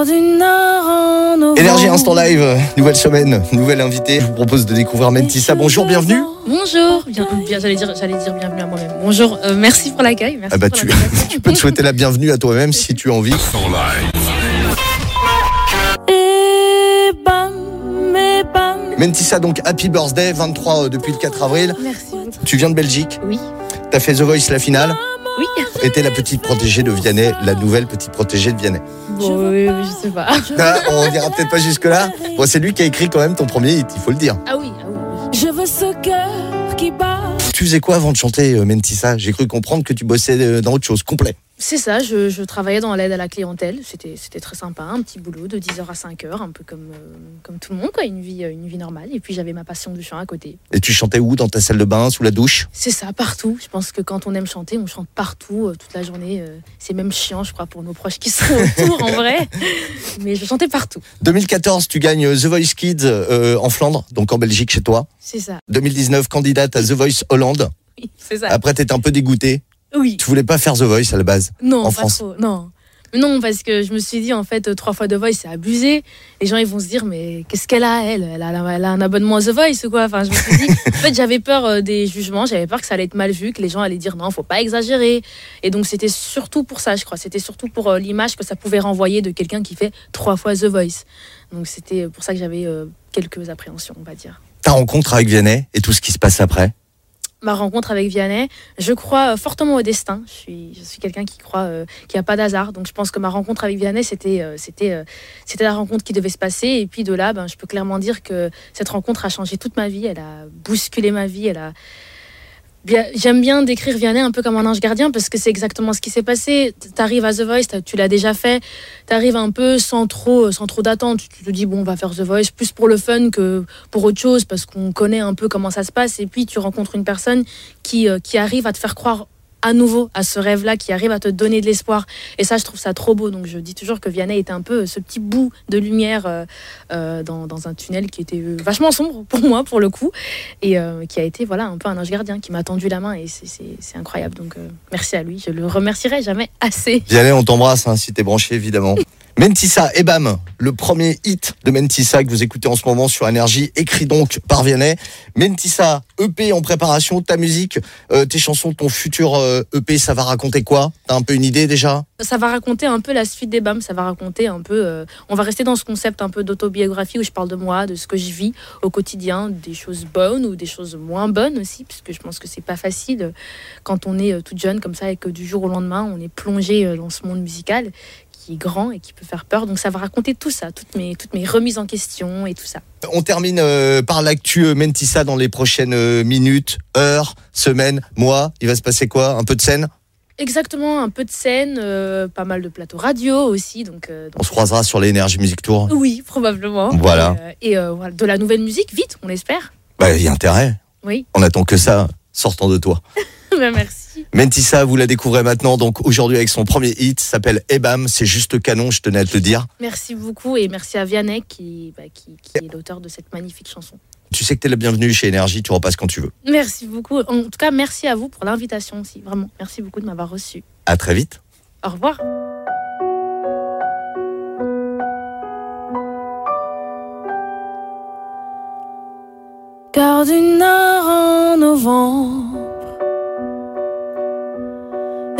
Car du Nord en novembre. Énergie Instant Live, nouvelle semaine, nouvelle invitée. Je vous propose de découvrir Mentissa. Bonjour, bienvenue. Bonjour, bien, bien, j'allais dire, j'allais dire bienvenue à moi-même. Bonjour, euh, merci pour l'accueil. Merci Ah bah pour tu, l'invitation. tu peux te souhaiter la bienvenue à toi-même si tu as envie. Et bam, et bam. Mentissa, donc Happy Birthday, 23 euh, depuis le 4 avril. Merci beaucoup. Tu viens de Belgique, Oui, t'as fait The Voice la finale, oui. t'es la petite protégée de Vianney, la nouvelle petite protégée de Vianney. Bon, oui, oui, je sais pas. Ah, on dira peut-être pas jusque-là. Bon, c'est lui qui a écrit quand même ton premier hit, il faut le dire. Ah oui, ah oui. Je veux ce cœur qui bat. Tu faisais quoi avant de chanter euh, Mentissa? J'ai cru comprendre que tu bossais euh, dans autre chose, complet. C'est ça, je, je travaillais dans l'aide à la clientèle. C'était, c'était très sympa, un petit boulot de 10h à 5h, un peu comme, euh, comme tout le monde, quoi, une vie, euh, une vie normale. Et puis j'avais ma passion du chant à côté. Et tu chantais où Dans ta salle de bain, sous la douche? C'est ça, partout. Je pense que quand on aime chanter, on chante partout, euh, toute la journée. euh, c'est même chiant, je crois, pour nos proches qui sont autour, en vrai. Mais je chantais partout. 2014, tu gagnes The Voice Kids euh, en Flandre, donc en Belgique chez toi. C'est ça, 2019, candidate à The Voice Hollande. oui, c'est ça. Après, t'étais un peu dégoûté. Oui, Tu voulais pas faire The Voice à la base. non, en pas France. trop, non. Non, parce que je me suis dit, en fait, euh, trois fois The Voice, c'est abusé. Les gens, ils vont se dire, mais qu'est-ce qu'elle a, elle? Elle a, elle a un abonnement à The Voice ou quoi? Enfin, je me suis dit, en fait, j'avais peur euh, des jugements, j'avais peur que ça allait être mal vu, que les gens allaient dire, non, faut pas exagérer. Et donc, c'était surtout pour ça, je crois. C'était surtout pour euh, l'image que ça pouvait renvoyer de quelqu'un qui fait trois fois The Voice. Donc, c'était pour ça que j'avais quelques appréhensions, on va dire. Ta rencontre avec Vianney et tout ce qui se passe après? Ma rencontre avec Vianney, je crois euh, fortement au destin. Je suis, quelqu'un qui croit euh, qu'il a pas d'hasard. Donc je pense que ma rencontre avec Vianney, c'était, euh, euh, c'était la rencontre qui devait se passer. Et puis de là, ben, je peux clairement dire que cette rencontre a changé toute ma vie. Elle a bousculé ma vie. Elle a... J'aime bien décrire Vianney un peu comme un ange gardien parce que c'est exactement ce qui s'est passé. Tu arrives à The Voice, tu l'as déjà fait. Tu arrives un peu sans trop, sans trop d'attente. Tu te dis, bon, on va faire The Voice plus pour le fun que pour autre chose parce qu'on connaît un peu comment ça se passe. Et puis tu rencontres une personne qui, euh, qui arrive à te faire croire à nouveau à ce rêve-là, qui arrive à te donner de l'espoir. Et ça, je trouve ça trop beau. Donc je dis toujours que Vianney était un peu ce petit bout de lumière euh, euh, dans, dans un tunnel qui était euh, vachement sombre pour moi, pour le coup, et euh, qui a été voilà un peu un ange gardien qui m'a tendu la main. Et c'est- c'est c'est incroyable. Donc euh, merci à lui. Je le remercierai jamais assez. Vianney, on t'embrasse hein, si t'es branché, évidemment. Mentissa et bam, le premier hit de Mentissa que vous écoutez en ce moment sur Énergie, écrit donc par Vianney. Mentissa, EP en préparation, ta musique, euh, tes chansons, ton futur euh, EP, ça va raconter quoi? T'as un peu une idée déjà? Ça va raconter un peu la suite des BAM, ça va raconter un peu... euh, on va rester dans ce concept un peu d'autobiographie où je parle de moi, de ce que je vis au quotidien, des choses bonnes ou des choses moins bonnes aussi, puisque je pense que c'est pas facile quand on est toute jeune comme ça et que du jour au lendemain on est plongé dans ce monde musical qui est grand et qui peut faire peur. Donc ça va raconter tout ça, toutes mes, toutes mes remises en question et tout ça. On termine euh, par l'actu euh, Mentissa dans les prochaines euh, minutes, heures, semaines, mois. Il va se passer quoi? Un peu de scène? Exactement, un peu de scène, euh, pas mal de plateaux radio aussi. Donc, euh, donc- On se croisera sur l'Énergie Music Tour. Oui, probablement. Voilà. Et voilà, de la nouvelle musique, vite, on espère. Bah, il y a intérêt. Oui, On attend que ça sortant de toi. Ben, merci. Mentissa, vous la découvrez maintenant, donc aujourd'hui avec son premier hit, s'appelle Ebam, c'est juste canon, je tenais à te le dire. Merci beaucoup et merci à Vianney qui, bah, qui, qui est l'auteur de cette magnifique chanson. Tu sais que t'es la bienvenue chez Énergie, tu repasses quand tu veux. Merci beaucoup. En tout cas, merci à vous pour l'invitation aussi. Vraiment, merci beaucoup de m'avoir reçu. À très vite. Au revoir. Car du nord en novembre,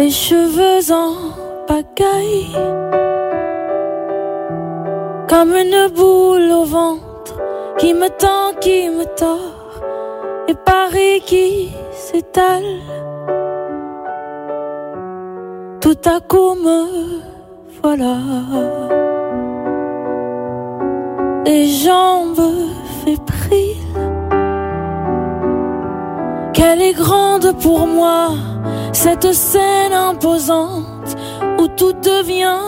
les cheveux en pagaille, comme une boule au ventre qui me tend, qui me tord, et Paris qui s'étale. Tout à coup me voilà, les jambes fébriles. Qu'elle est grande pour moi, cette scène imposante où tout devient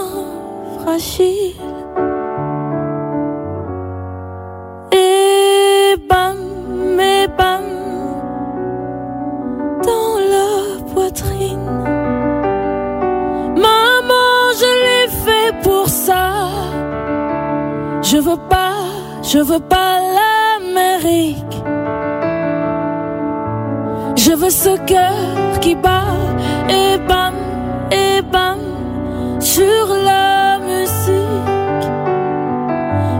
fragile. Et bam, et bam, dans la poitrine. Maman, je l'ai fait pour ça. Je veux pas, je veux pas l'Amérique. Je veux ce cœur qui bat et bam, et bam, sur la musique.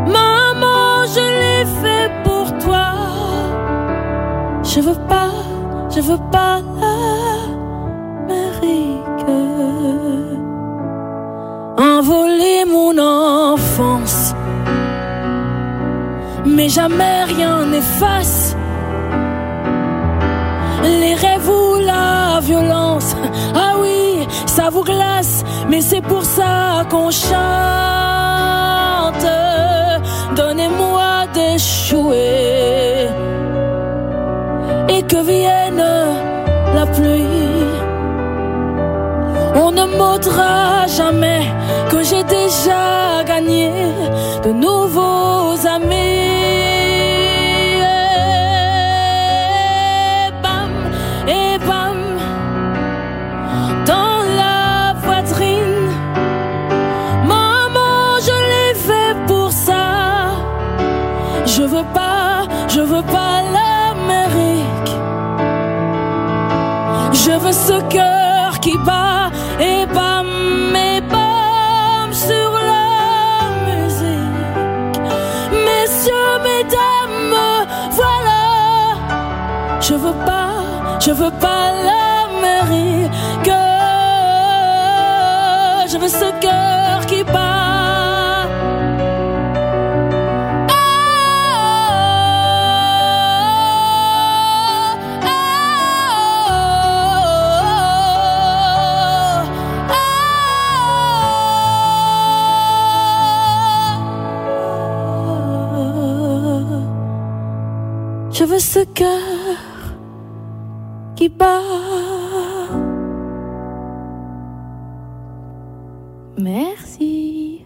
Maman, je l'ai fait pour toi. Je veux pas, je veux pas l'Amérique. Envoler mon enfance. Mais jamais rien n'efface Ah oui, ça vous glace, mais c'est pour ça qu'on chante. Donnez-moi d'échouer et que vienne la pluie. On ne m'audra jamais que j'ai déjà gagné de nouveaux amis. Je veux pas l'Amérique. Je veux ce cœur qui bat et bam et bam sur la musique. Messieurs, mesdames, voilà. Je veux pas, je veux pas l'Amérique. Je veux ce cœur Je veux ce cœur qui bat. Merci.